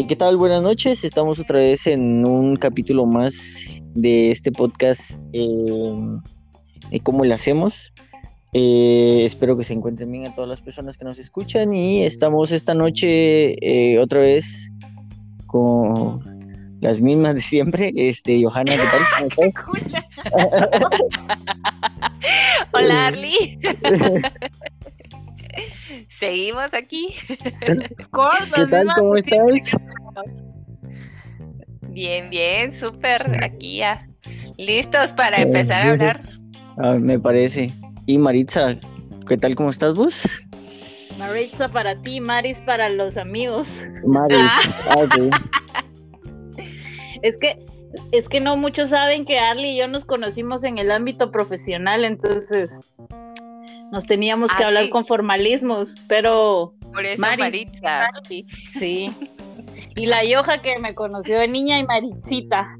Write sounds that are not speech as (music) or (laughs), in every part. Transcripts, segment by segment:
Eh, ¿Qué tal? Buenas noches. Estamos otra vez en un capítulo más de este podcast eh, de cómo lo hacemos. Eh, espero que se encuentren bien a todas las personas que nos escuchan y estamos esta noche eh, otra vez con las mismas de siempre. Este, Johanna, ¿qué tal? ¿Cómo estás? (laughs) Hola, Arly. (laughs) Seguimos aquí. (laughs) ¿Qué tal? ¿Cómo estás? Bien, bien, súper. Aquí ya. Listos para empezar a hablar. Ah, me parece. Y Maritza, ¿qué tal? ¿Cómo estás vos? Maritza para ti, Maris para los amigos. Maris. Ah, okay. Es que es que no muchos saben que Arly y yo nos conocimos en el ámbito profesional, entonces nos teníamos que Ah, hablar con formalismos, pero Por eso, Maris, Maritza. Sí. Y la Yoja que me conoció de niña y Maritzita.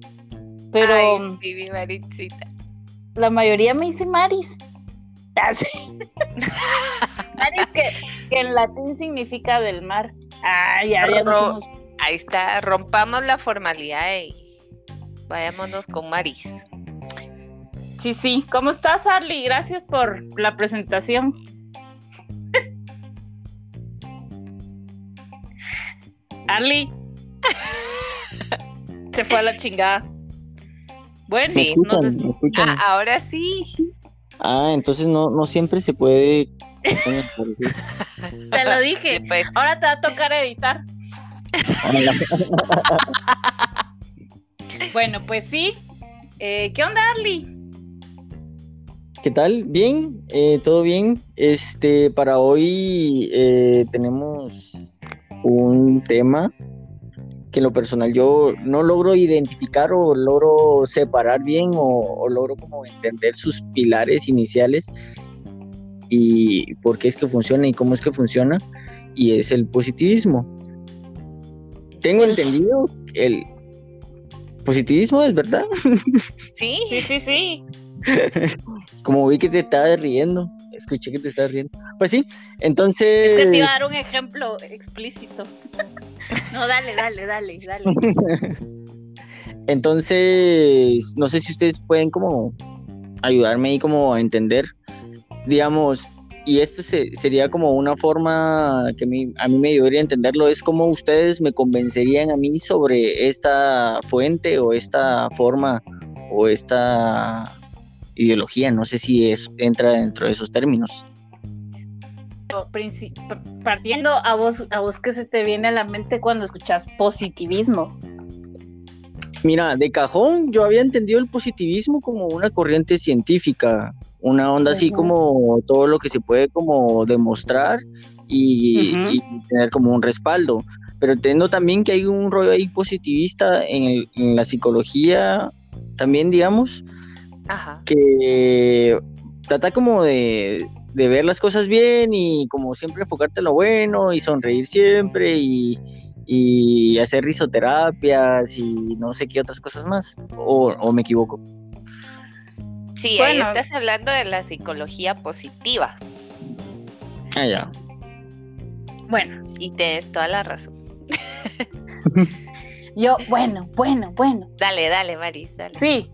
Pero Ay, sí, mi Maritzita. la mayoría me dice Maris. Ah. (laughs) Maris que, que en latín significa del mar. Ah, ya, ya nos Ro- hemos- Ahí está, rompamos la formalidad y vayámonos con Maris. Sí, sí. ¿Cómo estás, Arly? Gracias por la presentación. (laughs) Arly. (laughs) Se fue a la chingada. Bueno, ¿Me Sí, no escuchan? ¿Me escuchan? Ah, ahora sí. Ah, entonces no, no siempre se puede. (laughs) te lo dije. Sí, pues, Ahora te va a tocar editar. Bueno, pues sí. Eh, ¿Qué onda, Arly? ¿Qué tal? Bien, eh, todo bien. Este, para hoy eh, tenemos un tema que en lo personal yo no logro identificar o logro separar bien o, o logro como entender sus pilares iniciales y por qué es que funciona y cómo es que funciona y es el positivismo. Tengo entendido el positivismo es verdad. (laughs) sí. Sí, sí, sí. (laughs) Como vi que te estabas riendo, escuché que te estabas riendo. Pues sí, entonces. Es que te iba a dar un ejemplo explícito. (laughs) No, dale, dale, dale, dale. (laughs) Entonces, no sé si ustedes pueden como ayudarme ahí como a entender, digamos, y esto se- sería como una forma que mi- a mí me ayudaría a entenderlo, es como ustedes me convencerían a mí sobre esta fuente o esta forma o esta ideología, no sé si es, entra dentro de esos términos. Partiendo a vos, a vos que se te viene a la mente cuando escuchas positivismo. Mira, de cajón yo había entendido el positivismo como una corriente científica, una onda así como todo lo que se puede como demostrar y, y tener como un respaldo. Pero entiendo también que hay un rollo ahí positivista en, el- en la psicología también, digamos, Ajá. que trata como de, de ver las cosas bien y como siempre enfocarte en lo bueno y sonreír siempre y, y hacer risoterapias y no sé qué otras cosas más. O, o me equivoco. Sí, ahí estás hablando de la psicología positiva Ah, ya. Bueno, y tienes toda la razón. (laughs) yo, bueno, bueno, bueno. Dale, dale, Maris, dale. Sí,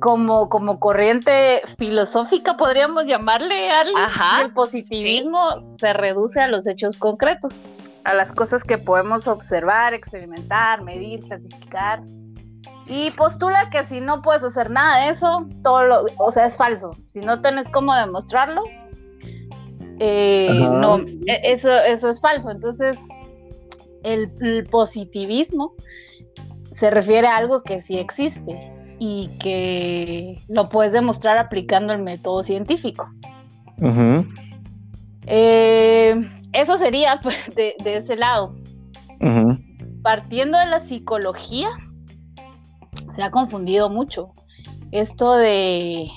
como, como corriente filosófica podríamos llamarle Ajá, el positivismo se reduce a los hechos concretos, a las cosas que podemos observar, experimentar, medir, clasificar. Y postula que si no puedes hacer nada de eso, todo lo, o sea, es falso. Si no tenés cómo demostrarlo, eh, no, e- eso, eso es falso. Entonces, el, el positivismo se refiere a algo que sí existe y que lo puedes demostrar aplicando el método científico. Eh, eso sería (laughs) pues, de, de ese lado. Partiendo de la psicología, se ha confundido mucho. Esto de,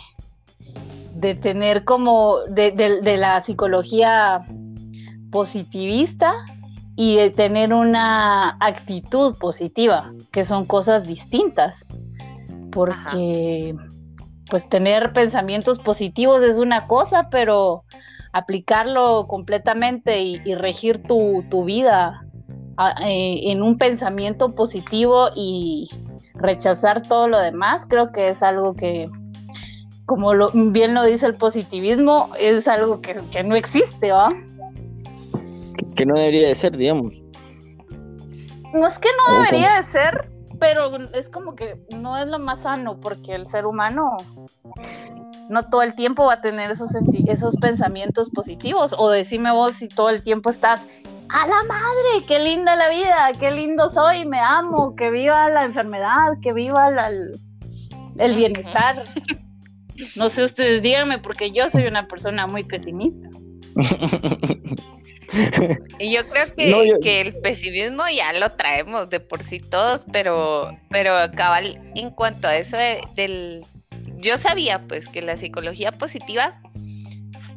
de tener como de, de- de la psicología positivista y de tener una actitud positiva, que son cosas distintas. Porque pues tener pensamientos positivos es una cosa, pero aplicarlo completamente y, y regir tu, tu vida eh, en un pensamiento positivo y rechazar todo lo demás, creo que es algo que, como lo, bien lo dice el positivismo, es algo que, que no existe, ¿va? Que no debería de ser, digamos. No es que no debería de ser, pero es como que no es lo más sano, porque el ser humano no todo el tiempo va a tener esos, esos pensamientos positivos. O decime vos si todo el tiempo estás, a la madre, qué linda la vida, qué lindo soy, me amo, que viva la enfermedad, que viva el bienestar. No sé ustedes díganme, porque yo soy una persona muy pesimista. (laughs) Y yo creo que, que, el pesimismo ya lo traemos de por sí todos, pero, pero cabal, en cuanto a eso del... Yo sabía pues que la psicología positiva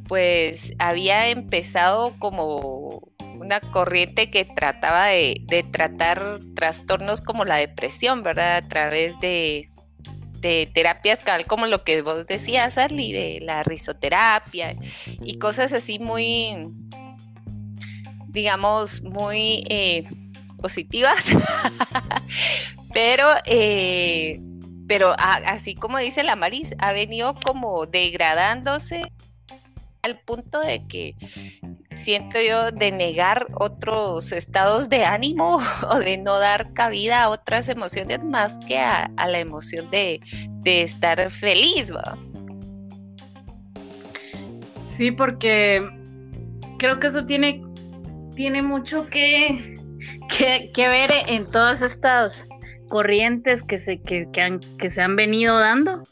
pues había empezado como una corriente que trataba de, de tratar trastornos como la depresión, ¿verdad? A través de, de terapias como lo que vos decías, Arly, de la risoterapia y cosas así muy, digamos, muy eh, positivas, (laughs) pero, eh, pero así como dice la Maris, ha venido como degradándose al punto de que siento yo de negar otros estados de ánimo (laughs) o de no dar cabida a otras emociones más que a, la emoción de, estar feliz. Sí, porque creo que eso tiene, tiene mucho que, que, ver en todas estas corrientes que se, que, han, que se han venido dando.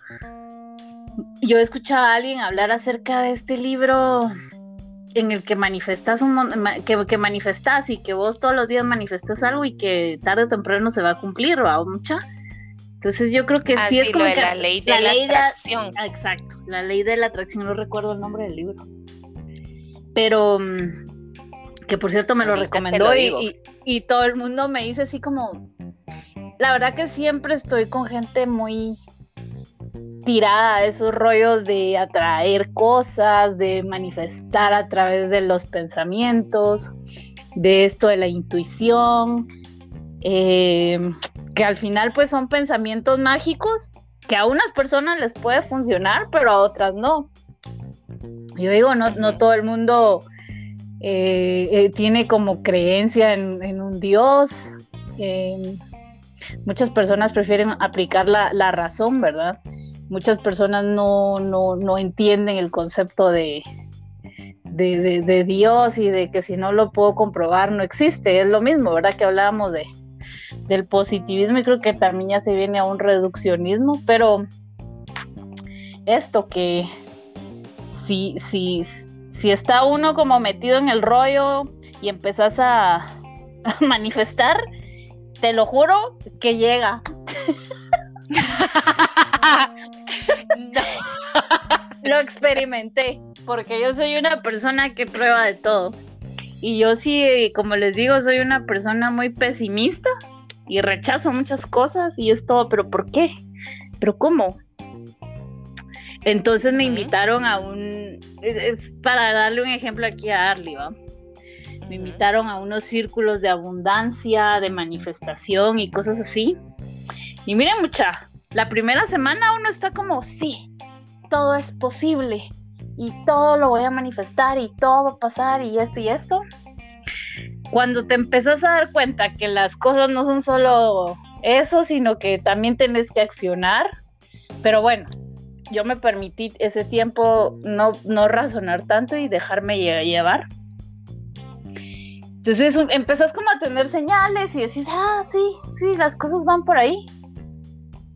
Yo he escuchado a alguien hablar acerca de este libro en el que manifestas un, que, que manifestas y que vos todos los días manifestas algo y que tarde o temprano se va a cumplir, ¿va? Mucha. Entonces yo creo que sí es como que la ley de la, atracción. exacto, la ley de la atracción, no recuerdo el nombre del libro. Pero mm, que por cierto me lo recomendó y, y todo el mundo me dice así como, la verdad que siempre estoy con gente muy tirada a esos rollos de atraer cosas, de manifestar a través de los pensamientos, de esto de la intuición, eh, que al final pues son pensamientos mágicos que a unas personas les puede funcionar, pero a otras no. Yo digo, no, no todo el mundo eh, eh, tiene como creencia en, un Dios. muchas personas prefieren aplicar la, la razón, ¿verdad? Muchas personas no, no, entienden el concepto de, de, Dios y de que si no lo puedo comprobar no existe. Es lo mismo, ¿verdad? Que hablábamos de, del positivismo y creo que también ya se viene a un reduccionismo, pero esto que si, si, si está uno como metido en el rollo y empezás a, a manifestar, te lo juro que llega. (laughs) (laughs) Lo experimenté, porque yo soy una persona que prueba de todo. Y yo sí, como les digo, soy una persona muy pesimista y rechazo muchas cosas y es todo, pero ¿por qué? ¿Pero cómo? Entonces me invitaron a un, es para darle un ejemplo aquí a Arly, Me invitaron a unos círculos de abundancia, de manifestación y cosas así. Y miren mucha, la primera semana uno está como, sí, todo es posible y todo lo voy a manifestar y todo va a pasar y esto y esto. Cuando te empezás a dar cuenta que las cosas no son solo eso, sino que también tenés que accionar. Pero bueno, yo me permití ese tiempo no, no razonar tanto y dejarme llevar. Entonces empezás como a tener señales y decís, ah, sí, sí, las cosas van por ahí.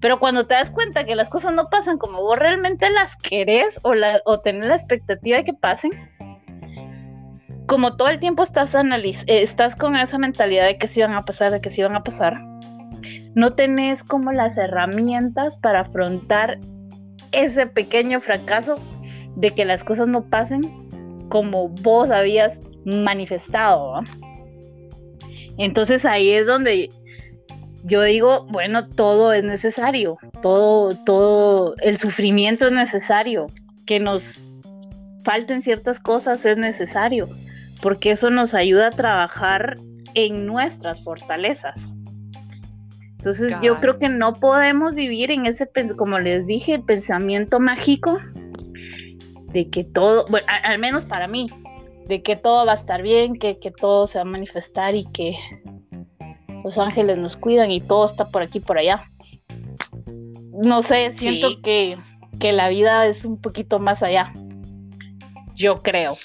Pero cuando te das cuenta que las cosas no pasan como vos realmente las querés o, la, o tenés la expectativa de que pasen, como todo el tiempo estás, analiz eh, estás con esa mentalidad de que sí van a pasar, de que sí van a pasar, no tenés como las herramientas para afrontar ese pequeño fracaso de que las cosas no pasen como vos habías manifestado. Entonces ahí es donde yo digo, bueno, todo es necesario, todo, todo, el sufrimiento es necesario, que nos falten ciertas cosas es necesario, porque eso nos ayuda a trabajar en nuestras fortalezas. Entonces yo creo que no podemos vivir en ese, como les dije, el pensamiento mágico de que todo, bueno, al menos para mí, de que todo va a estar bien, que, que todo se va a manifestar y que los ángeles nos cuidan y todo está por aquí, por allá. No sé, siento que, que la vida es un poquito más allá. Yo creo.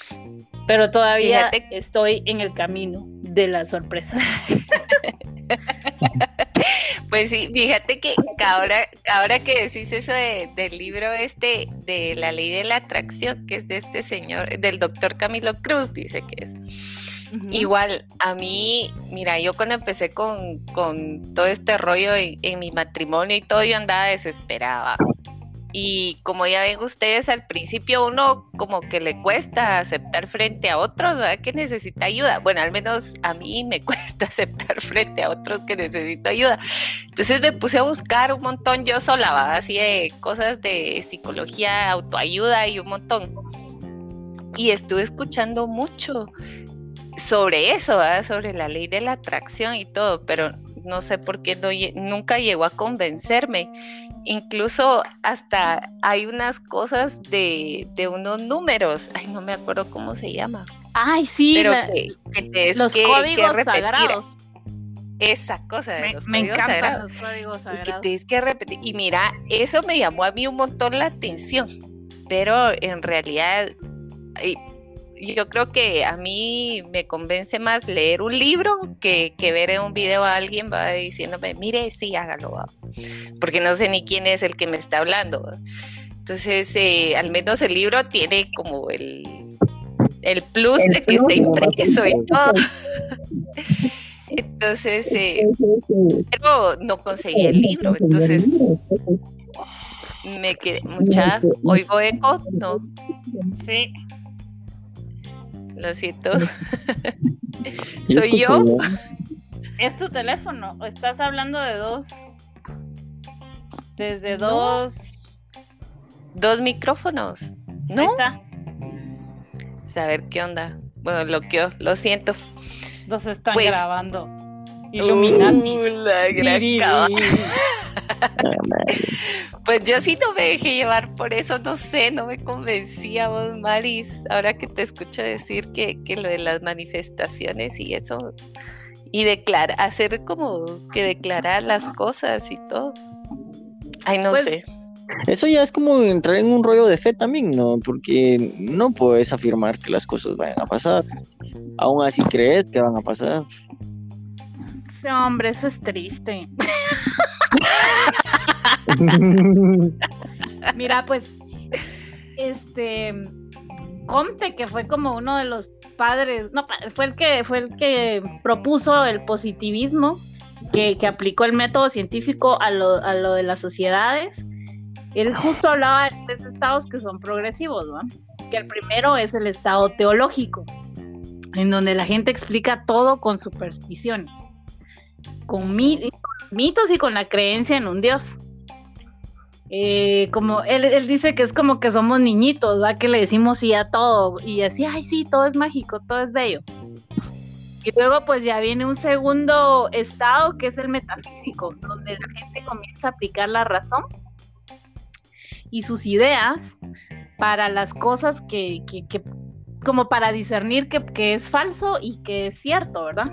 Pero todavía estoy en el camino de la sorpresa. (laughs) Pues sí, fíjate que ahora, ahora que decís eso del libro este de la ley de la atracción, que es de este señor, del doctor Camilo Cruz, dice que es. Igual, a mí, mira, yo cuando empecé con, todo este rollo en, mi matrimonio y todo, yo andaba desesperada. Y como ya ven ustedes, al principio uno como que le cuesta aceptar frente a otros, ¿verdad? Que necesita ayuda. Bueno, al menos a mí me (laughs) cuesta aceptar frente a otros que necesito ayuda. Entonces me puse a buscar un montón yo sola, ¿verdad? Así de cosas de psicología, autoayuda y un montón. Y estuve escuchando mucho sobre eso, ¿verdad? Sobre la ley de la atracción y todo, pero no sé por qué nunca llegó a convencerme. Incluso hasta hay unas cosas de, unos números, ay, no me acuerdo cómo se llama. Ay, sí, pero que, los códigos sagrados. Esa cosa de me, los me encantan los códigos sagrados. Y que tienes que repetir. Y mira, eso me llamó a mí un montón la atención, pero en realidad yo creo que a mí me convence más leer un libro que, ver en un video a alguien va diciéndome, mire, sí, hágalo, porque no sé ni quién es el que me está hablando. Entonces, eh, al menos el libro tiene como el, el plus de que está impreso y todo. (laughs) Entonces, eh, pero no conseguí el libro, entonces me quedé mucha, oigo eco, no. Sí. Lo siento. (laughs) ¿Soy yo? ¿Es tu teléfono? ¿O estás hablando de dos? Desde dos. Dos micrófonos. ¿No? Ahí está. Saber qué onda. Bueno, lo que lo siento. Dos están pues, grabando. Illuminati. Uh, la gran (laughs) (laughs) Pues yo sí no me dejé llevar por eso, no sé, no me convencía vos, Maris, ahora que te escucho decir que, lo de las manifestaciones y eso, y declarar, hacer como que declarar las cosas y todo. Ay, no pues sé. Eso ya es como entrar en un rollo de fe también, ¿no? Porque no puedes afirmar que las cosas vayan a pasar. Aún así crees que van a pasar. Sí, hombre, eso es triste. (laughs) (laughs) Mira, pues, este, Comte, que fue como uno de los padres, no, fue el que, fue el que propuso el positivismo, que, aplicó el método científico a lo, a lo, de las sociedades. Él justo hablaba de tres estados que son progresivos, ¿no? Que el primero es el estado teológico, en donde la gente explica todo con supersticiones, con mitos y con la creencia en un dios. Eh, como él, dice que es como que somos niñitos, ¿verdad? Que le decimos sí a todo y así, ay, sí, todo es mágico, todo es bello. Y luego pues ya viene un segundo estado que es el metafísico, donde la gente comienza a aplicar la razón y sus ideas para las cosas que, como para discernir que, que es falso y que es cierto, ¿verdad?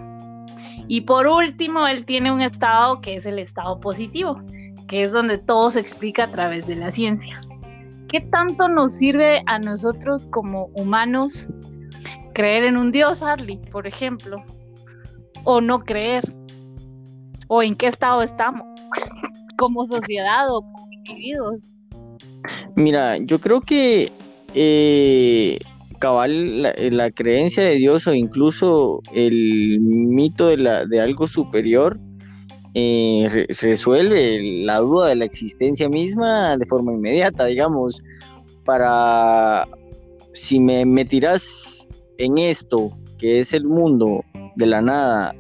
Y por último, él tiene un estado que es el estado positivo, que es donde todo se explica a través de la ciencia. ¿Qué tanto nos sirve a nosotros como humanos creer en un Dios, Harley, por ejemplo? O no creer. ¿O en qué estado estamos? (laughs) como sociedad o como individuos. Mira, yo creo que eh, cabal la, creencia de Dios o incluso el mito de, la, de algo superior eh, resuelve la duda de la existencia misma de forma inmediata, digamos, para si me, me tiras en esto, que es el mundo de la nada,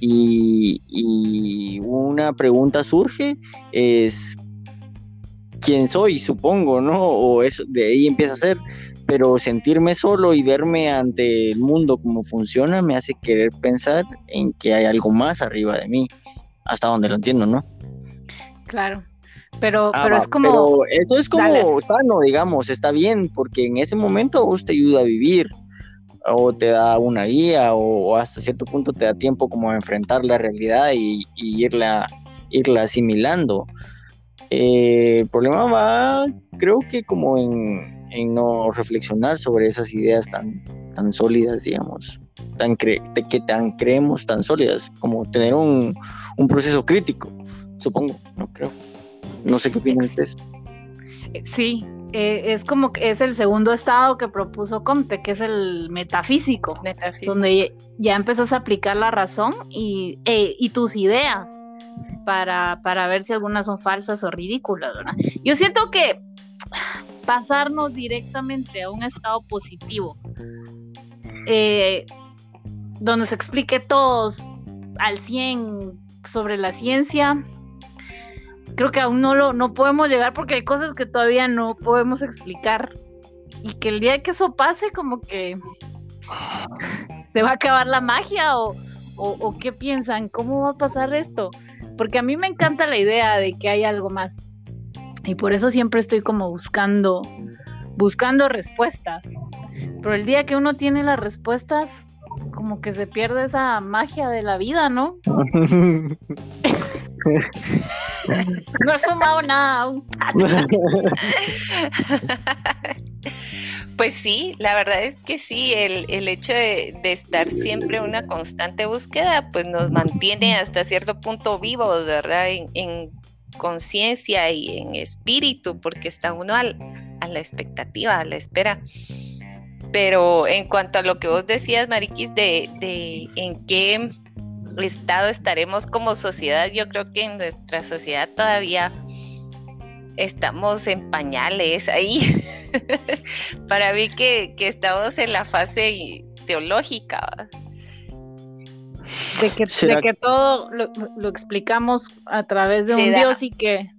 y, una pregunta surge, es quién soy, supongo, ¿no? O eso, de ahí empieza a ser. Pero sentirme solo y verme ante el mundo como funciona me hace querer pensar en que hay algo más arriba de mí, hasta donde lo entiendo, ¿no? Claro. Pero, ah, pero es como. eso es como sano, digamos, está bien, porque en ese momento vos te ayuda a vivir, o te da una guía, o, hasta cierto punto te da tiempo como a enfrentar la realidad y, irla, irla asimilando. Eh, el problema va, creo que como en, en, no reflexionar sobre esas ideas tan, tan sólidas, digamos, tan que tan creemos tan sólidas, como tener un, un proceso crítico, supongo, no creo. No sé qué opinan ustedes. Sí, eh, es como que es el segundo estado que propuso Comte, que es el metafísico, donde ya empezás a aplicar la razón y, e, y tus ideas para, para, ver si algunas son falsas o ridículas, ¿verdad? Yo siento que pasarnos directamente a un estado positivo, eh, donde se explique todos al 100 sobre la ciencia, creo que aún no lo no podemos llegar porque hay cosas que todavía no podemos explicar y que el día que eso pase como que (laughs) se va a acabar la magia o, o, qué piensan, cómo va a pasar esto, porque a mí me encanta la idea de que hay algo más y por eso siempre estoy como buscando buscando respuestas, pero el día que uno tiene las respuestas como que se pierde esa magia de la vida, ¿no? (laughs) (laughs) no he fumado nada aún. Pues sí, la verdad es que sí, el, hecho de, estar siempre en una constante búsqueda, pues nos mantiene hasta cierto punto vivos, ¿verdad? En, conciencia y en espíritu, porque está uno a la expectativa, a la espera. Pero en cuanto a lo que vos decías, Mariquis, de, de en qué estado estaremos como sociedad, yo creo que en nuestra sociedad todavía estamos en pañales ahí. (laughs) Para mí que, estamos en la fase teológica. De que, que todo lo, explicamos a través de un Dios y que...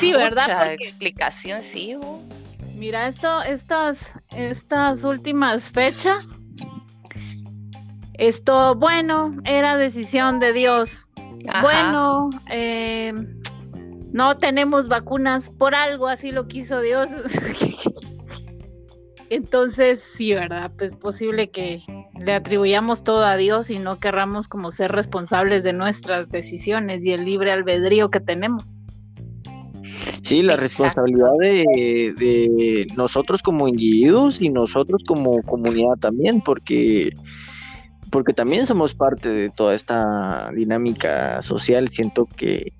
sí, ¿verdad? explicación, sí. Mira, esto, estas, estas últimas fechas esto, bueno, era decisión de Dios. Bueno, eh, no tenemos vacunas por algo, así lo quiso Dios. (laughs) Entonces, sí, ¿verdad? Pues es posible que le atribuyamos todo a Dios y no querramos como ser responsables de nuestras decisiones y el libre albedrío que tenemos. Sí, la responsabilidad de, de, nosotros como individuos y nosotros como comunidad también, porque porque también somos parte de toda esta dinámica social, siento que,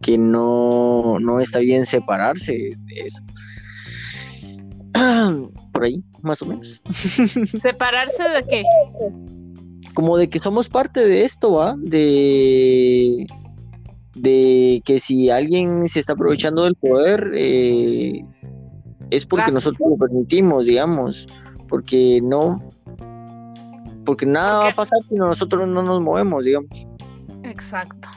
que no, no está bien separarse de eso. (clears throat) Por ahí, más o menos. (laughs) ¿Separarse de qué? Como de que somos parte de esto, ¿va? De, de que si alguien se está aprovechando del poder, eh, es porque nosotros lo permitimos, digamos, porque no, porque nada va a pasar si nosotros no nos movemos, digamos. Exacto.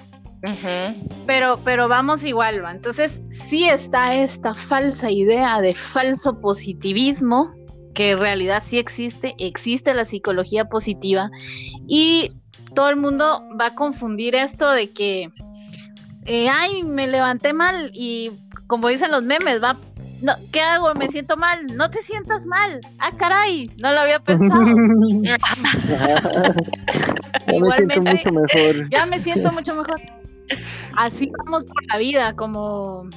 Pero, pero vamos igual, ¿va? Entonces, sí está esta falsa idea de falso positivismo, que en realidad sí existe, existe la psicología positiva, y todo el mundo va a confundir esto de que, eh, ay, me levanté mal, y como dicen los memes, va, no, ¿qué hago? Me siento mal. No te sientas mal. Ah, caray, no lo había pensado. (laughs) (laughs) ya me siento mucho mejor. Ya me siento mucho mejor. Así vamos por la vida, como,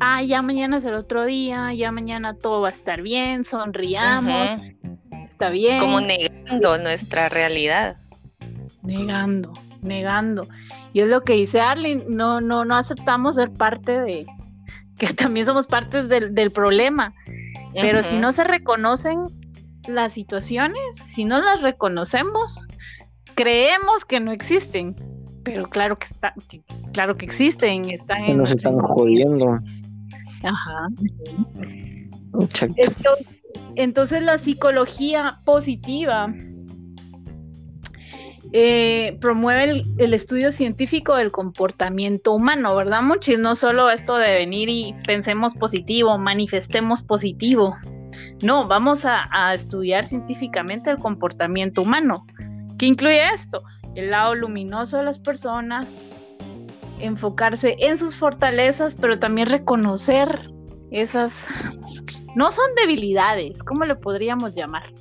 ah, ya mañana es el otro día, ya mañana todo va a estar bien, sonriamos, está bien. Como negando nuestra realidad. Negando, negando. Y es lo que dice Arlene, no, no, no aceptamos ser parte de, que también somos parte del, problema. Pero si no se reconocen las situaciones, si no las reconocemos, creemos que no existen. Pero claro que está, claro que existen, están en nos están jodiendo. Ajá. Entonces, la psicología positiva eh, promueve el, estudio científico del comportamiento humano, ¿verdad, Muchis? No solo esto de venir y pensemos positivo, manifestemos positivo. No, vamos a, a estudiar científicamente el comportamiento humano. ¿Qué incluye esto? El lado luminoso de las personas, enfocarse en sus fortalezas, pero también reconocer esas, no son debilidades, ¿cómo le podríamos llamar?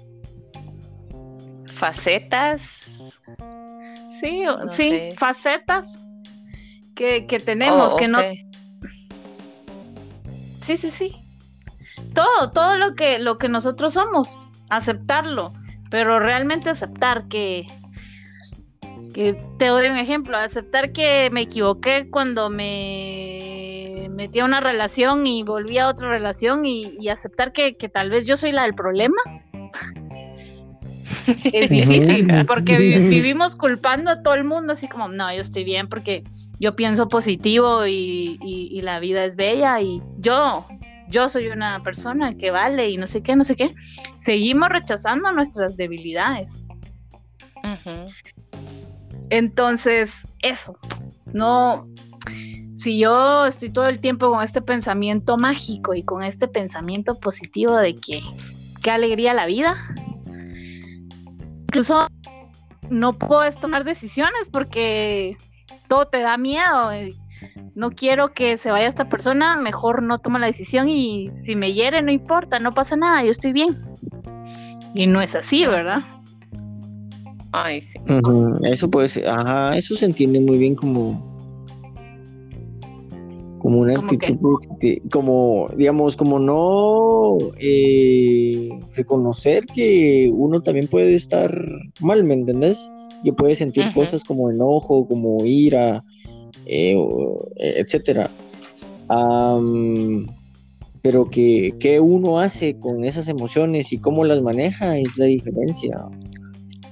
Facetas. Sí, sí, facetas que, tenemos, oh, que no... Sí, sí, sí. Todo, todo lo que, lo que nosotros somos, aceptarlo, pero realmente aceptar que, que te doy un ejemplo, aceptar que me equivoqué cuando me metí a una relación y volví a otra relación y, aceptar que, tal vez yo soy la del problema. (laughs) es difícil porque vivimos culpando a todo el mundo así como, no, yo estoy bien porque yo pienso positivo y, y la vida es bella y yo, yo soy una persona que vale y no sé qué, no sé qué. Seguimos rechazando nuestras debilidades. Entonces, eso, no, si yo estoy todo el tiempo con este pensamiento mágico y con este pensamiento positivo de que qué alegría la vida, incluso no puedes tomar decisiones porque todo te da miedo. No quiero que se vaya esta persona, mejor no toma la decisión y si me hiere no importa, no pasa nada, yo estoy bien. Y no es así, ¿verdad? Ay, sí. Eso puede ser, ajá, eso se entiende muy bien como como una actitud, como, digamos, como no eh, reconocer que uno también puede estar mal, ¿me entendés? Que puede sentir cosas como enojo, como ira, eh, etcétera. pero que, que uno hace con esas emociones y cómo las maneja es la diferencia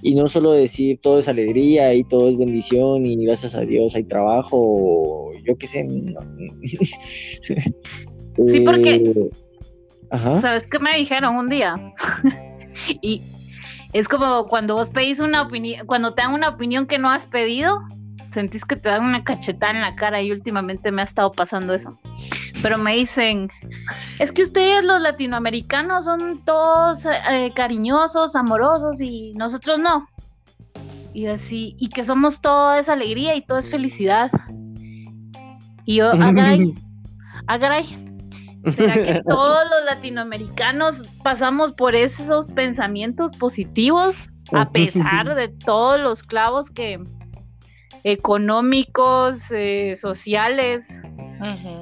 y no solo decir todo es alegría y todo es bendición y gracias a Dios hay trabajo, yo qué sé. (laughs) sí, porque, eh, ¿sabes qué me dijeron un día? (laughs) y es como cuando vos pedís una opinión, cuando te dan una opinión que no has pedido, sentís que te dan una cachetada en la cara y últimamente me ha estado pasando eso. Pero me dicen, es que ustedes los latinoamericanos son todos eh, cariñosos, amorosos y nosotros no. Y así, y que somos toda esa alegría y toda es felicidad. Y yo, agaray, agaray, ¿será que (laughs) todos los latinoamericanos pasamos por esos pensamientos positivos a pesar de todos los clavos que, económicos, eh, sociales,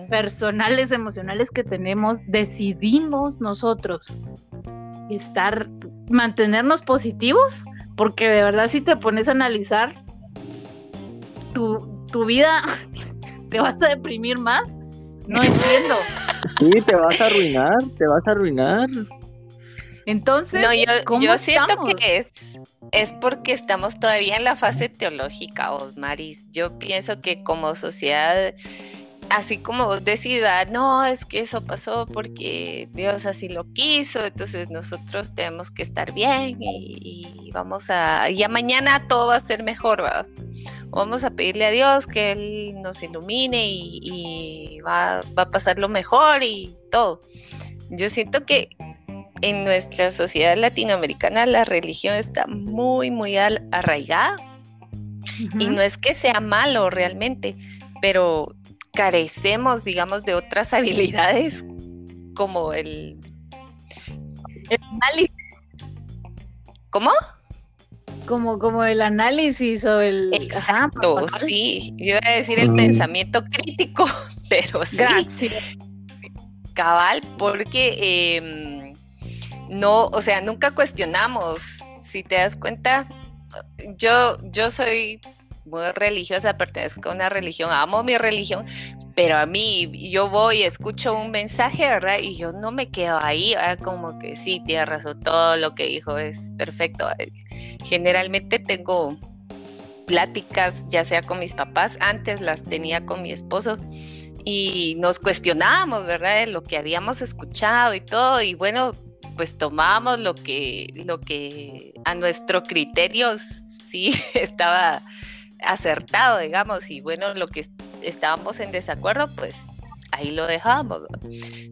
personales, emocionales que tenemos, decidimos nosotros estar, mantenernos positivos, porque de verdad si te pones a analizar tu, tu vida, (laughs) te vas a deprimir más. No entiendo. Sí, te vas a arruinar, te vas a arruinar. Entonces, no, yo, yo siento que es, es porque estamos todavía en la fase teológica, Osmaris. Yo pienso que como sociedad, así como vos ah, no, es que eso pasó porque Dios así lo quiso, entonces nosotros tenemos que estar bien y, vamos a, ya mañana todo va a ser mejor, ¿verdad? Vamos a pedirle a Dios que Él nos ilumine y, y va, va a pasar lo mejor y todo. Yo siento que en nuestra sociedad latinoamericana la religión está muy, muy arraigada. Y no es que sea malo realmente, pero carecemos, digamos, de otras habilidades como el... El análisis. ¿Cómo? Como, como el análisis o el... Exacto, sí. Yo iba a decir el pensamiento crítico, (laughs) pero sí. Gracias. Cabal, porque... Em, no, o sea, nunca cuestionamos. Si te das cuenta, yo, yo soy muy religiosa, pertenezco a una religión, amo mi religión, pero a mí yo voy, escucho un mensaje, ¿verdad? Y yo no me quedo ahí, como que sí, tiene razón, todo lo que dijo es perfecto. Generalmente tengo pláticas, ya sea con mis papás, antes las tenía con mi esposo y nos cuestionábamos, ¿verdad? De lo que habíamos escuchado y todo, y bueno, pues tomamos lo que, lo que a nuestro criterio sí (laughs) estaba acertado, digamos, y bueno, lo que estábamos en desacuerdo, pues ahí lo dejamos.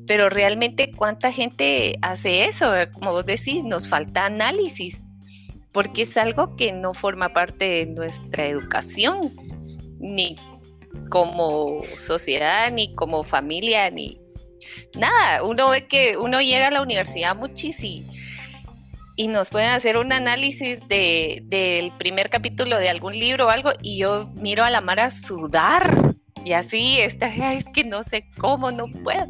Pero realmente, ¿cuánta gente hace eso? Como vos decís, nos falta análisis, porque es algo que no forma parte de nuestra educación, ni como sociedad, ni como familia, ni nada. Uno ve que uno llega a la universidad muchísimo y nos pueden hacer un análisis del primer capítulo de algún libro o algo y yo miro a la Mara sudar y así está, (laughs) es que no sé cómo, no puedo.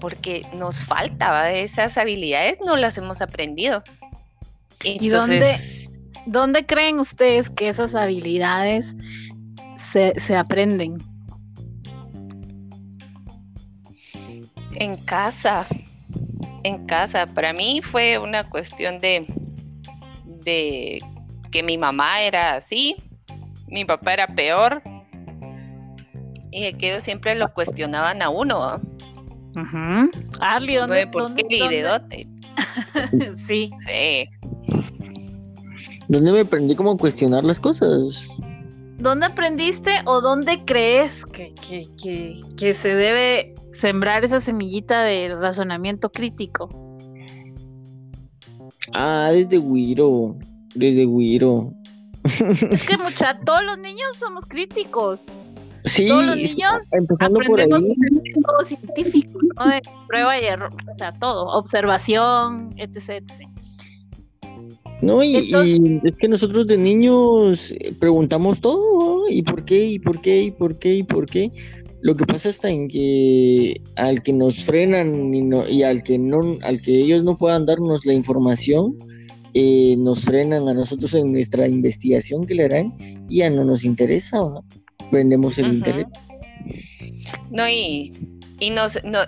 Porque nos falta esas habilidades, no las hemos aprendido. ¿Y dónde, dónde creen ustedes que esas habilidades se, se aprenden? En casa, en casa. Para mí fue una cuestión de, de que mi mamá era así, mi papá era peor, y que ellos siempre lo cuestionaban a uno. Arly, ¿dónde, ¿Por qué y de dote? sí. Sí. ¿Dónde me aprendí cómo cuestionar las cosas? ¿Dónde aprendiste o dónde crees que, que, que, que se debe sembrar esa semillita de razonamiento crítico. Ah, desde Wiro, desde Wiro. Es que (laughs) mucha, todos los niños somos críticos. Sí, todos los niños empezando por ahí. todo científico, ¿no? De prueba y error, o sea, todo, observación, etc, etc. No, y, y, es que nosotros de niños preguntamos todo, ¿y por qué? ¿Y por qué? ¿Y por qué? ¿Y por qué? Lo que pasa está en que al que nos frenan y, no, y al que no, al que ellos no puedan darnos la información, eh, nos frenan a nosotros en nuestra investigación que le harán y ya no nos interesa, ¿no? prendemos el interés. No, y, y nos, no,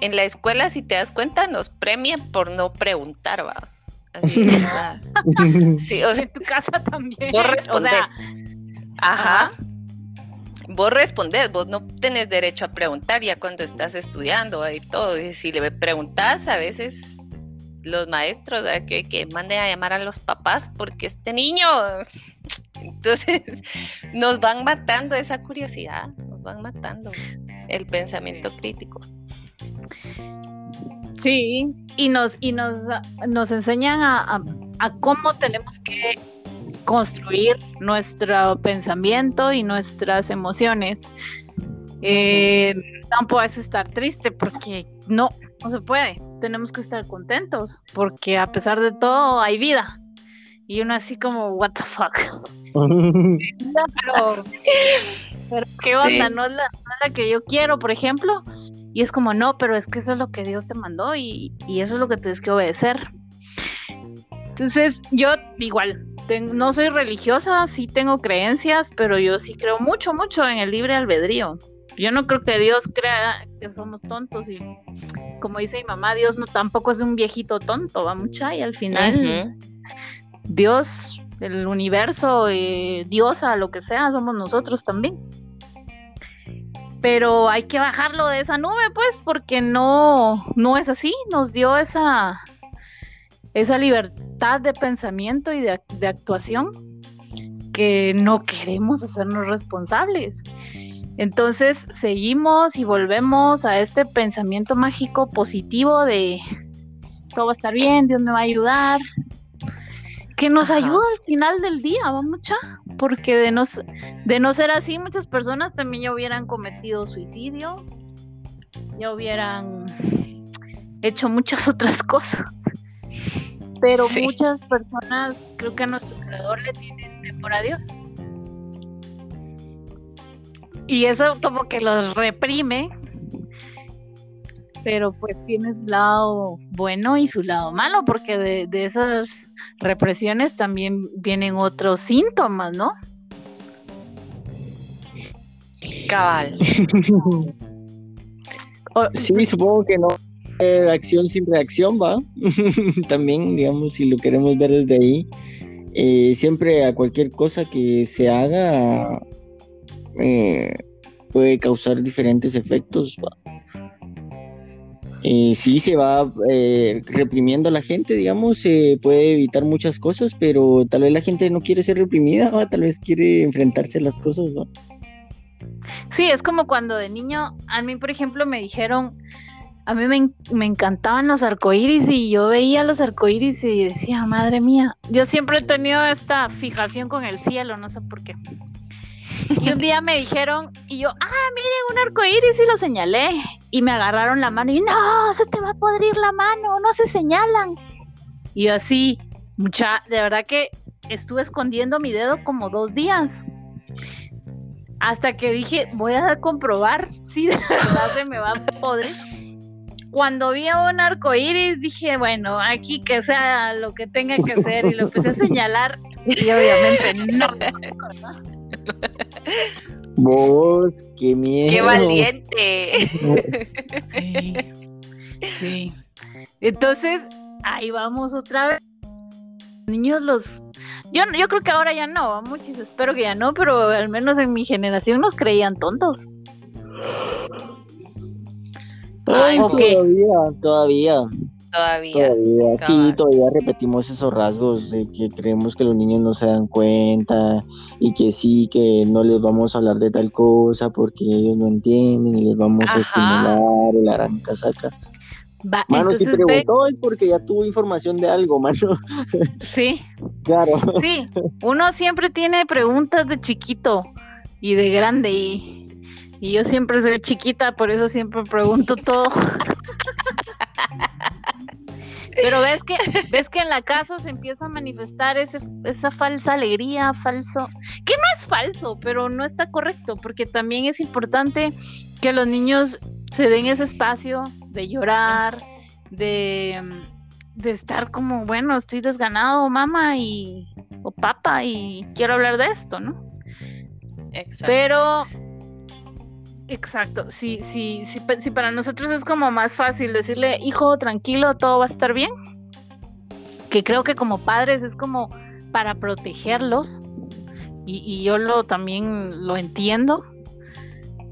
en la escuela, si te das cuenta, nos premian por no preguntar, va. Así, (laughs) (laughs) sí, o sea, en tu casa también. Vos respondes. Ajá vos respondés, vos no tenés derecho a preguntar ya cuando estás estudiando y todo. Y si le preguntas, a veces los maestros que, que manden a llamar a los papás porque este niño. (laughs) Entonces, nos van matando esa curiosidad, nos van matando el pensamiento crítico. Sí, y nos, y nos, nos enseñan a, a cómo tenemos que construir nuestro pensamiento y nuestras emociones. Eh, no puedes estar triste porque no, no se puede. Tenemos que estar contentos porque a pesar de todo hay vida. Y uno así como, what the fuck. (laughs) pero, qué onda, no, es la, que yo quiero, por ejemplo. Y es como, no, pero es que eso es lo que Dios te mandó y, y eso es lo que tienes que obedecer. Entonces, yo igual, no soy religiosa, sí tengo creencias, pero yo sí creo mucho, mucho en el libre albedrío. Yo no creo que Dios crea que somos tontos y como dice mi mamá, Dios no tampoco es un viejito tonto, va mucha y al final Dios, el universo, eh, Diosa, lo que sea, somos nosotros también. Pero hay que bajarlo de esa nube, pues, porque no, no es así. Nos dio esa, esa libertad de pensamiento y de, actuación que no queremos hacernos responsables. Entonces seguimos y volvemos a este pensamiento mágico positivo de todo va a estar bien, Dios me va a ayudar, que nos ayuda al final del día, vamos ya, porque de no, de no ser así, muchas personas también ya hubieran cometido suicidio, ya hubieran hecho muchas (laughs) otras cosas pero muchas personas creo que a nuestro creador le tienen temor a Dios. Y eso como que los reprime, pero pues tiene su lado bueno y su lado malo, porque de, de esas represiones también vienen otros síntomas, ¿no? Cabal. (laughs) sí, supongo que no acción sin reacción, va. (laughs) También, digamos, si lo queremos ver desde ahí, eh, siempre a cualquier cosa que se haga eh, puede causar diferentes efectos. eh, sí se va reprimiendo a la gente, digamos, se puede evitar muchas cosas, pero tal vez la gente no quiere ser reprimida, ¿no? tal vez quiere enfrentarse a las cosas. Sí, es como cuando de niño, a mí, por ejemplo, me dijeron, a mí me, encantaban los arcoíris y yo veía los arcoíris y decía, madre mía, yo siempre he tenido esta fijación con el cielo, no sé por qué. Y un día me dijeron, y yo, ah, miren, un arcoíris y lo señalé. Y me agarraron la mano y no, se te va a podrir la mano, no se señalan. Y así, mucha, de verdad que estuve escondiendo mi dedo como dos días. Hasta que dije, voy a comprobar si de (laughs) verdad se me va a podrir. Cuando vi a un arco iris, dije, bueno, aquí que sea lo que tenga que ser. Y lo empecé a señalar. Y obviamente no. Vos, qué miedo. Qué valiente. Sí. Sí. Entonces, ahí vamos otra vez. Niños los yo, yo creo que ahora ya no, muchos espero que ya no, pero al menos en mi generación nos creían tontos. Ay, todavía, todavía. Todavía. Sí, todavía repetimos esos rasgos de que creemos que los niños no se dan cuenta y que sí, que no les vamos a hablar de tal cosa porque ellos no entienden y les vamos a estimular el arranca saca. mano, si preguntó es porque ya tuvo información de algo, mano. (laughs) Sí. claro. Sí, uno siempre tiene preguntas de chiquito y de grande y, y yo siempre soy chiquita, por eso siempre pregunto todo. Pero ves que, ves que en la casa se empieza a manifestar ese, esa falsa alegría, falso, que no es falso, pero no está correcto, porque también es importante que los niños se den ese espacio de llorar, de, de estar como, bueno, estoy desganado, mamá y o papá, y quiero hablar de esto, ¿no? Exacto. Pero Exacto, sí, sí, sí, para nosotros es como más fácil decirle, hijo, tranquilo, todo va a estar bien. Que creo que como padres es como para protegerlos y, yo lo también lo entiendo,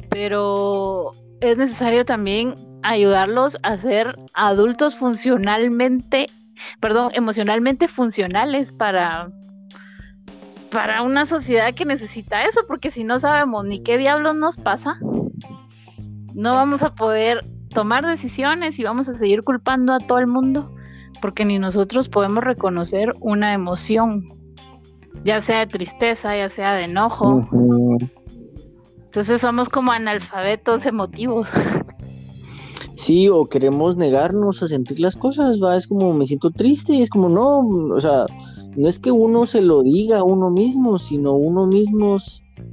pero es necesario también ayudarlos a ser adultos funcionalmente, perdón, emocionalmente funcionales para, para una sociedad que necesita eso, porque si no sabemos ni qué diablos nos pasa, no vamos a poder tomar decisiones y vamos a seguir culpando a todo el mundo porque ni nosotros podemos reconocer una emoción, ya sea de tristeza, ya sea de enojo. Entonces somos como analfabetos emotivos. (laughs) Sí, o queremos negarnos a sentir las cosas, va, es como me siento triste, es como no, o sea, no es que uno se lo diga a uno mismo, sino uno mismo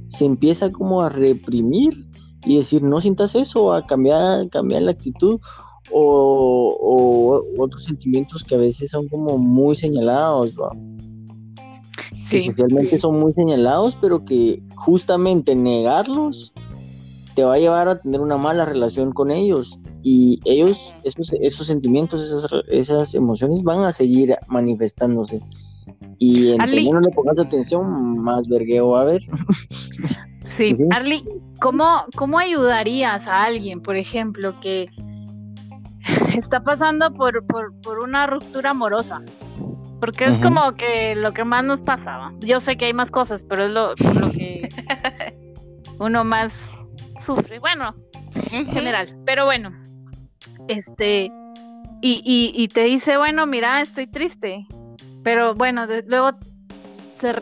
se empieza como a reprimir y decir no sientas eso, a cambiar, cambiar la actitud o, otros sentimientos que a veces son como muy señalados, ¿va? Sí. especialmente son muy señalados, pero que justamente negarlos te va a llevar a tener una mala relación con ellos y ellos, esos, esos sentimientos, esas, esas emociones van a seguir manifestándose. Y entre no le pongas atención, más vergueo va a haber. (laughs) Sí, Arly, ¿cómo, ¿cómo ayudarías a alguien, por ejemplo, que (laughs) está pasando por, por, una ruptura amorosa? Porque es como que lo que más nos pasaba. Yo sé que hay más cosas, pero es lo, lo que (laughs) uno más sufre. Bueno, en general. Pero bueno, este, y, y, y, te dice, bueno, mira, estoy triste. Pero bueno, luego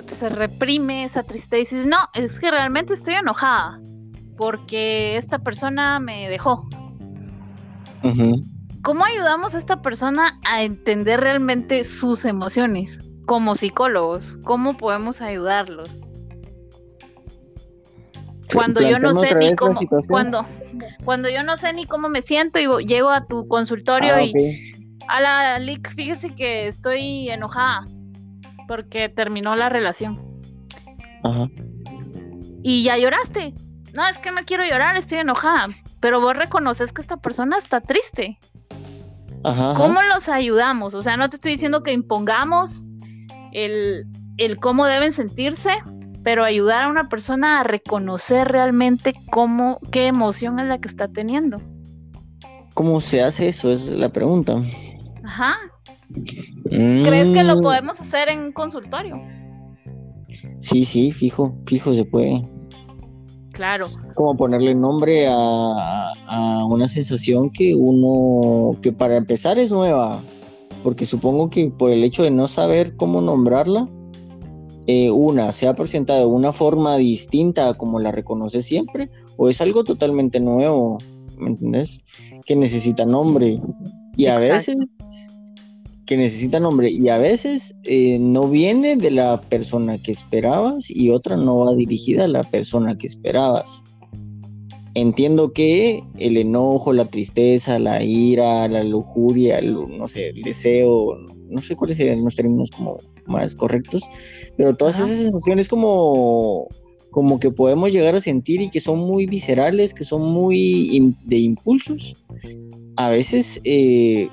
se, reprime esa tristeza y dices, no, es que realmente estoy enojada porque esta persona me dejó. ¿Cómo ayudamos a esta persona a entender realmente sus emociones como psicólogos? ¿Cómo podemos ayudarlos? Cuando yo no sé ni cómo, cuando, cuando yo no sé ni cómo me siento y llego a tu consultorio ah, y a la Lick, fíjese que estoy enojada porque terminó la relación. Ajá. Y ya lloraste. No, es que no quiero llorar, estoy enojada. Pero vos reconoces que esta persona está triste. Ajá, ¿Cómo los ayudamos? O sea, no te estoy diciendo que impongamos el, el cómo deben sentirse, pero ayudar a una persona a reconocer realmente cómo, qué emoción es la que está teniendo. ¿Cómo se hace eso? Es la pregunta. Ajá. ¿Crees que lo mm. podemos hacer en un consultorio? Sí, sí, fijo, fijo se puede. Claro. Como ponerle nombre a, a, una sensación que uno, que para empezar es nueva, porque supongo que por el hecho de no saber cómo nombrarla, eh, una se ha presentado de una forma distinta a como la reconoce siempre, o es algo totalmente nuevo, ¿me entiendes? Que necesita nombre. Y a veces que necesita nombre y a veces eh, no viene de la persona que esperabas y otra no va dirigida a la persona que esperabas. Entiendo que el enojo, la tristeza, la ira, la lujuria, no sé, el deseo, no sé cuáles serían los términos como más correctos, pero todas esas sensaciones como, como que podemos llegar a sentir y que son muy viscerales, que son muy de impulsos, a veces eh,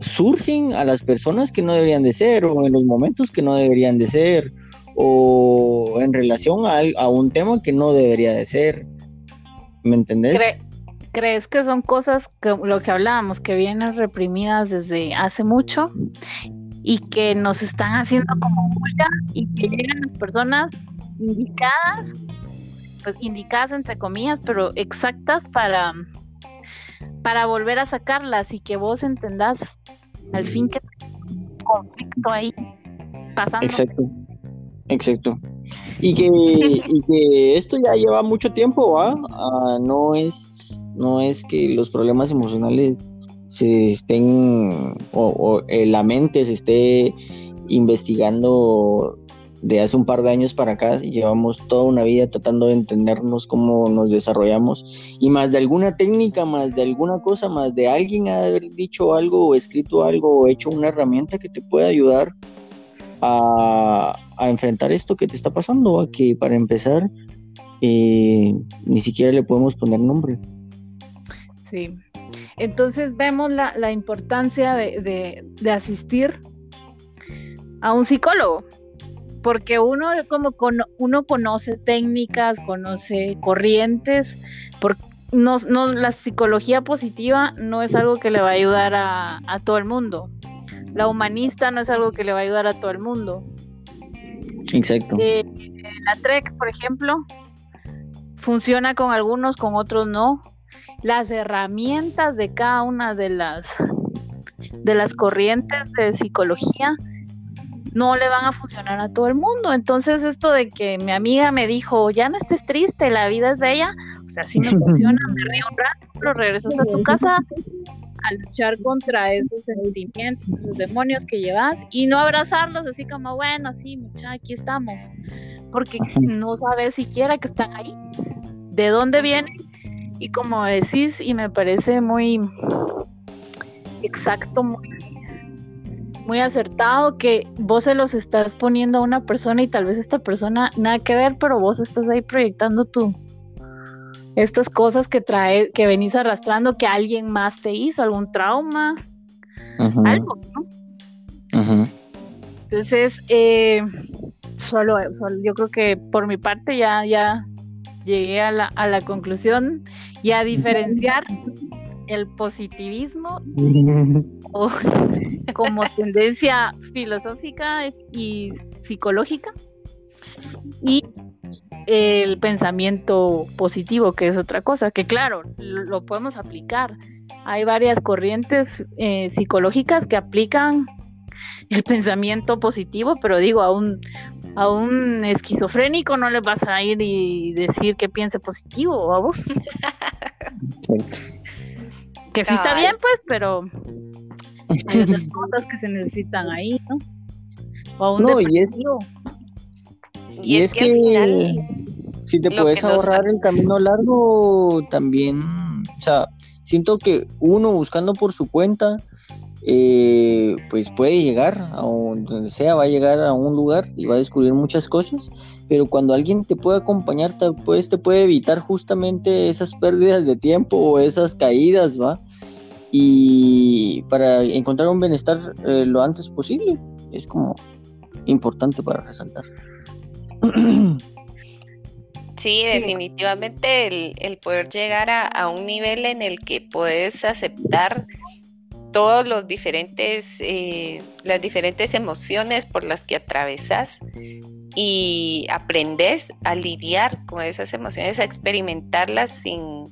surgen a las personas que no deberían de ser o en los momentos que no deberían de ser o en relación a, a un tema que no debería de ser. ¿Me entendés? ¿Crees que son cosas que lo que hablábamos, que vienen reprimidas desde hace mucho y que nos están haciendo como huella y que llegan las personas indicadas, pues indicadas entre comillas, pero exactas para, para volver a sacarlas y que vos entendás al fin que conflicto ahí pasando? Exacto, exacto. Y que, y que esto ya lleva mucho tiempo, ¿ah? no, es, no es que los problemas emocionales se estén, o, eh, la mente se esté investigando de hace un par de años para acá, llevamos toda una vida tratando de entendernos cómo nos desarrollamos y más de alguna técnica, más de alguna cosa, más de alguien haber dicho algo o escrito algo o hecho una herramienta que te pueda ayudar a, enfrentar esto que te está pasando, a que para empezar eh, ni siquiera le podemos poner nombre. Sí. Entonces vemos la, importancia de, asistir a un psicólogo, porque uno como uno conoce técnicas, conoce corrientes, porque no, la psicología positiva no es algo que le va a ayudar a, a todo el mundo. La humanista no es algo que le va a ayudar a todo el mundo. Exacto. Eh, la TREC, por ejemplo, funciona con algunos, con otros no. Las herramientas de cada una de las de las corrientes de psicología no le van a funcionar a todo el mundo. Entonces, esto de que mi amiga me dijo, ya no estés triste, la vida es bella, o sea, sí me funciona, me río un rato, pero regresas a tu casa a luchar contra esos sentimientos, esos demonios que llevas y no abrazarlos así como, bueno, sí, mucha, aquí estamos, porque no sabes siquiera que están ahí, de dónde vienen y como decís, y me parece muy exacto, muy, muy acertado que vos se los estás poniendo a una persona y tal vez esta persona nada que ver, pero vos estás ahí proyectando tu, estas cosas que trae, que venís arrastrando, que alguien más te hizo, algún trauma, algo, ¿no? Entonces, eh, solo, yo creo que por mi parte ya, ya llegué a la, a la conclusión y a diferenciar el positivismo (laughs) (laughs) como tendencia filosófica y psicológica y el pensamiento positivo, que es otra cosa, que claro, lo podemos aplicar. Hay varias corrientes eh, psicológicas que aplican el pensamiento positivo, pero digo, a un, a un esquizofrénico no le vas a ir y decir que piense positivo, a vos. (laughs) que sí está bien, pues, pero hay otras (laughs) cosas que se necesitan ahí, ¿no? O a un no, y es, y, es, que, si te puedes ahorrar el camino largo, también, o sea, siento que uno buscando por su cuenta, eh, pues puede llegar a donde sea, va a llegar a un lugar y va a descubrir muchas cosas, pero cuando alguien te puede acompañar, pues, te puede evitar justamente esas pérdidas de tiempo o esas caídas, ¿va? Y para encontrar un bienestar eh, lo antes posible, es como importante para resaltar. Sí, definitivamente el, poder llegar a, un nivel en el que puedes aceptar todos los diferentes, eh, las diferentes emociones por las que atravesas y aprendes a lidiar con esas emociones, a experimentarlas sin,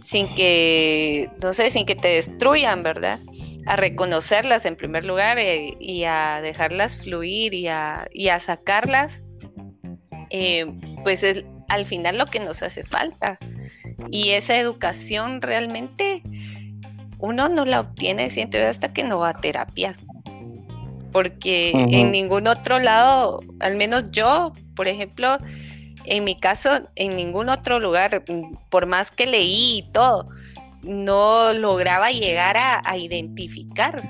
sin que, no sé, sin que te destruyan, ¿verdad? A reconocerlas en primer lugar eh, y a dejarlas fluir y a, y a sacarlas, eh, pues es al final lo que nos hace falta. Y esa educación realmente uno no la obtiene, siento hasta que no va a terapia porque en ningún otro lado, al menos yo, por ejemplo, en mi caso, en ningún otro lugar, por más que leí y todo, no lograba llegar a, identificar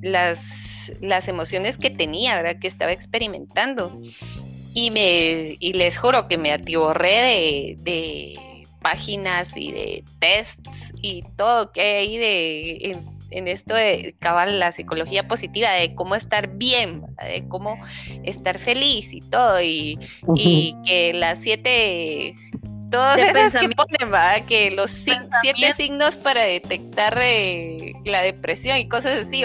las, las, emociones que tenía, ¿verdad? que estaba experimentando. Y, me, y les juro que me atiborré de, de páginas y de tests y todo que hay ahí de en esto de cabal la psicología positiva, de cómo estar bien, de cómo estar feliz y todo, y, que las siete, todas esas que ponen, ¿verdad? que los siete signos para detectar eh, la depresión y cosas así,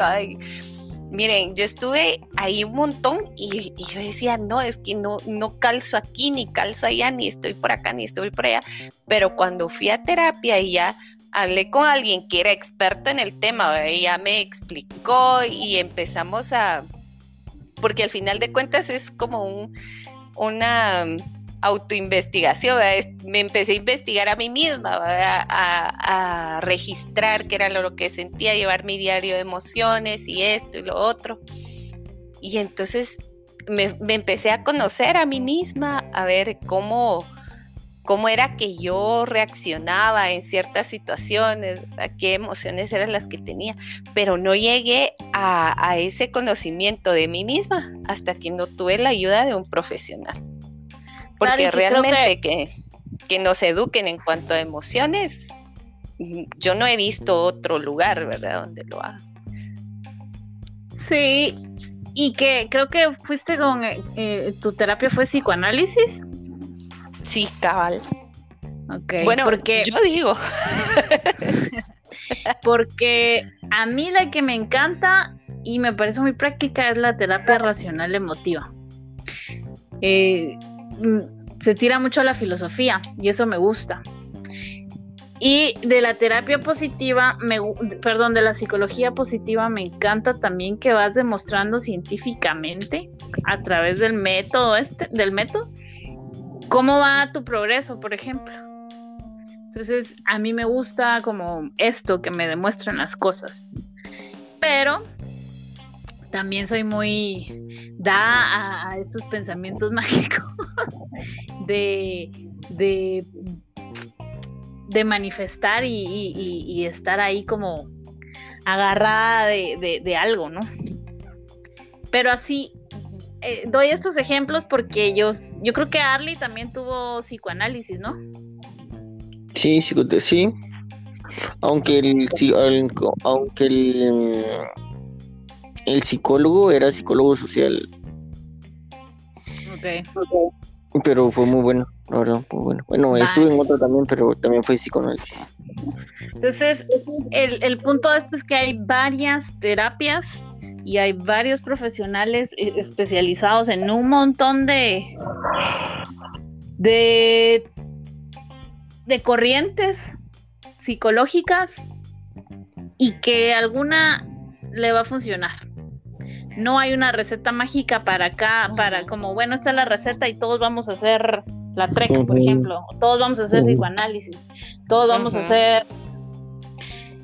miren, yo estuve ahí un montón y, yo decía, no, es que no, no calzo aquí, ni calzo allá, ni estoy por acá, ni estoy por allá. Pero cuando fui a terapia y ya hablé con alguien que era experto en el tema, ella me explicó y empezamos a, porque al final de cuentas es como un, una autoinvestigación, me empecé a investigar a mí misma, a, registrar qué era lo que sentía, llevar mi diario de emociones y esto y lo otro. Y entonces me, me empecé a conocer a mí misma, a ver cómo cómo era que yo reaccionaba en ciertas situaciones, qué emociones eran las que tenía, pero no llegué a, ese conocimiento de mí misma hasta que no tuve la ayuda de un profesional. Porque realmente que... que, nos eduquen en cuanto a emociones, yo no he visto otro lugar, ¿verdad?, donde lo hagan. Sí, y que creo que fuiste con, eh, eh, tu terapia fue psicoanálisis. Sí, cabal. Ok. Bueno, porque yo digo. (laughs) porque a mí la que me encanta y me parece muy práctica es la terapia racional emotiva. Eh, se tira mucho a la filosofía y eso me gusta. Y de la terapia positiva, me, perdón, de la psicología positiva, me encanta también que vas demostrando científicamente a través del método este, del método, ¿Cómo va tu progreso, por ejemplo? Entonces, a mí me gusta como esto que me demuestran las cosas. Pero también soy muy da a, estos pensamientos (laughs) mágicos de, de, manifestar y, estar ahí como agarrada de, de algo, ¿no? Pero así, eh, doy estos ejemplos porque yo, yo creo que Arlie también tuvo psicoanálisis, ¿no? Sí, sí, sí. Aunque el, aunque el, el psicólogo era psicólogo social. Ok. Pero fue muy bueno, la verdad, muy bueno. Bueno, estuve en otro también, pero también fue psicoanálisis. Entonces, el, el punto de esto es que hay varias terapias y hay varios profesionales eh, especializados en un montón de de, de corrientes psicológicas y que alguna le va a funcionar. No hay una receta mágica para acá, para como, bueno, esta es la receta y todos vamos a hacer la TREC, por ejemplo, todos vamos a hacer psicoanálisis, todos vamos a ser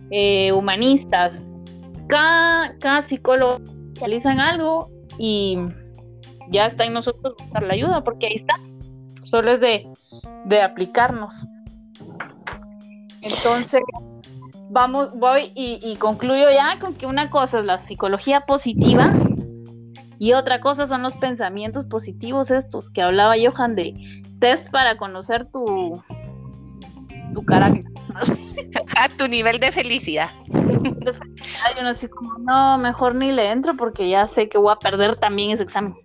eh, humanistas, cada, psicólogo especializa en algo y ya está en nosotros buscar la ayuda, porque ahí está. Solo es de, de aplicarnos. Entonces, vamos, voy y, y, concluyo ya con que una cosa es la psicología positiva y otra cosa son los pensamientos positivos estos que hablaba Johan de test para conocer tu, tu carácter. (laughs) A tu nivel de felicidad. Yo no sé como, no, mejor ni le entro porque ya sé que voy a perder también ese examen.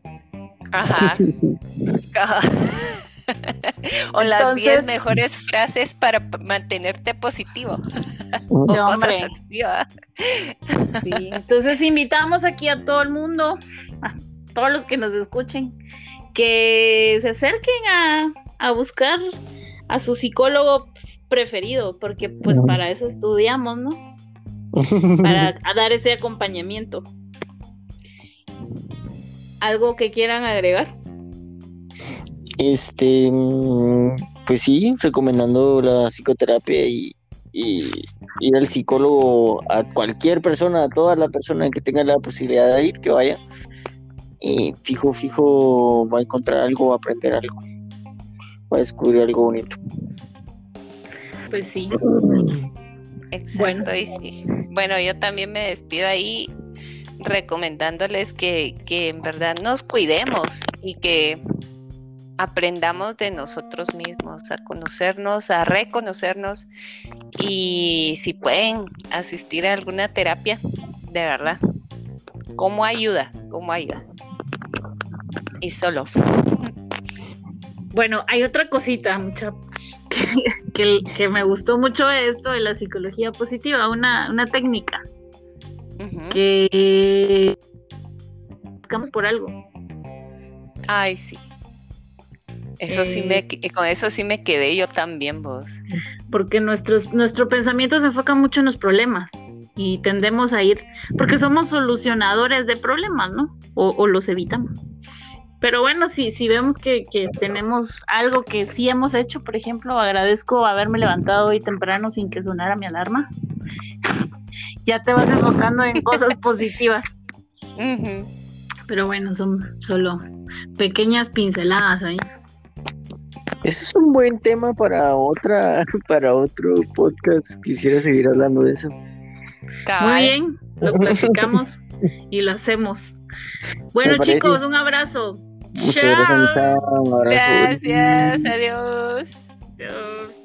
Ajá. (laughs) (laughs) o las 10 mejores frases para mantenerte positivo. (laughs) Sí, entonces invitamos aquí a todo el mundo, a todos los que nos escuchen, que se acerquen a, a buscar a su psicólogo preferido, porque pues para eso estudiamos, ¿no? (laughs) Para dar ese acompañamiento. ¿Algo que quieran agregar? Este, mm, pues sí, recomendando la psicoterapia y, ir al psicólogo a cualquier persona, a toda la persona que tenga la posibilidad de ir, que vaya. Y fijo, fijo, va a encontrar algo, va a aprender algo, va a descubrir algo bonito. Pues sí. Exacto, bueno. sí. Bueno, yo también me despido ahí recomendándoles que, que en verdad nos cuidemos y que aprendamos de nosotros mismos, a conocernos, a reconocernos y si pueden asistir a alguna terapia, de verdad, ¿cómo ayuda? ¿Cómo ayuda? Y solo. Bueno, hay otra cosita, mucha, (laughs) que, que, me gustó mucho esto de la psicología positiva, una, una técnica que buscamos por algo. Ay, sí. Eso sí me, eh, con eso sí me quedé yo también, vos. Porque nuestros, nuestro pensamiento se enfoca mucho en los problemas y tendemos a ir, porque somos solucionadores de problemas, ¿no? O, los evitamos. Pero bueno, si, si vemos que, que, tenemos algo que sí hemos hecho, por ejemplo, agradezco haberme levantado hoy temprano sin que sonara mi alarma. (laughs) ya te vas enfocando en cosas (laughs) positivas. Pero bueno, son solo pequeñas pinceladas ahí. Ese es un buen tema para otra, (laughs) para otro podcast. Quisiera seguir hablando de eso. Muy bien, lo (laughs) platicamos y lo hacemos. Bueno, chicos, un abrazo. Chao. Gracias, adiós. Adiós.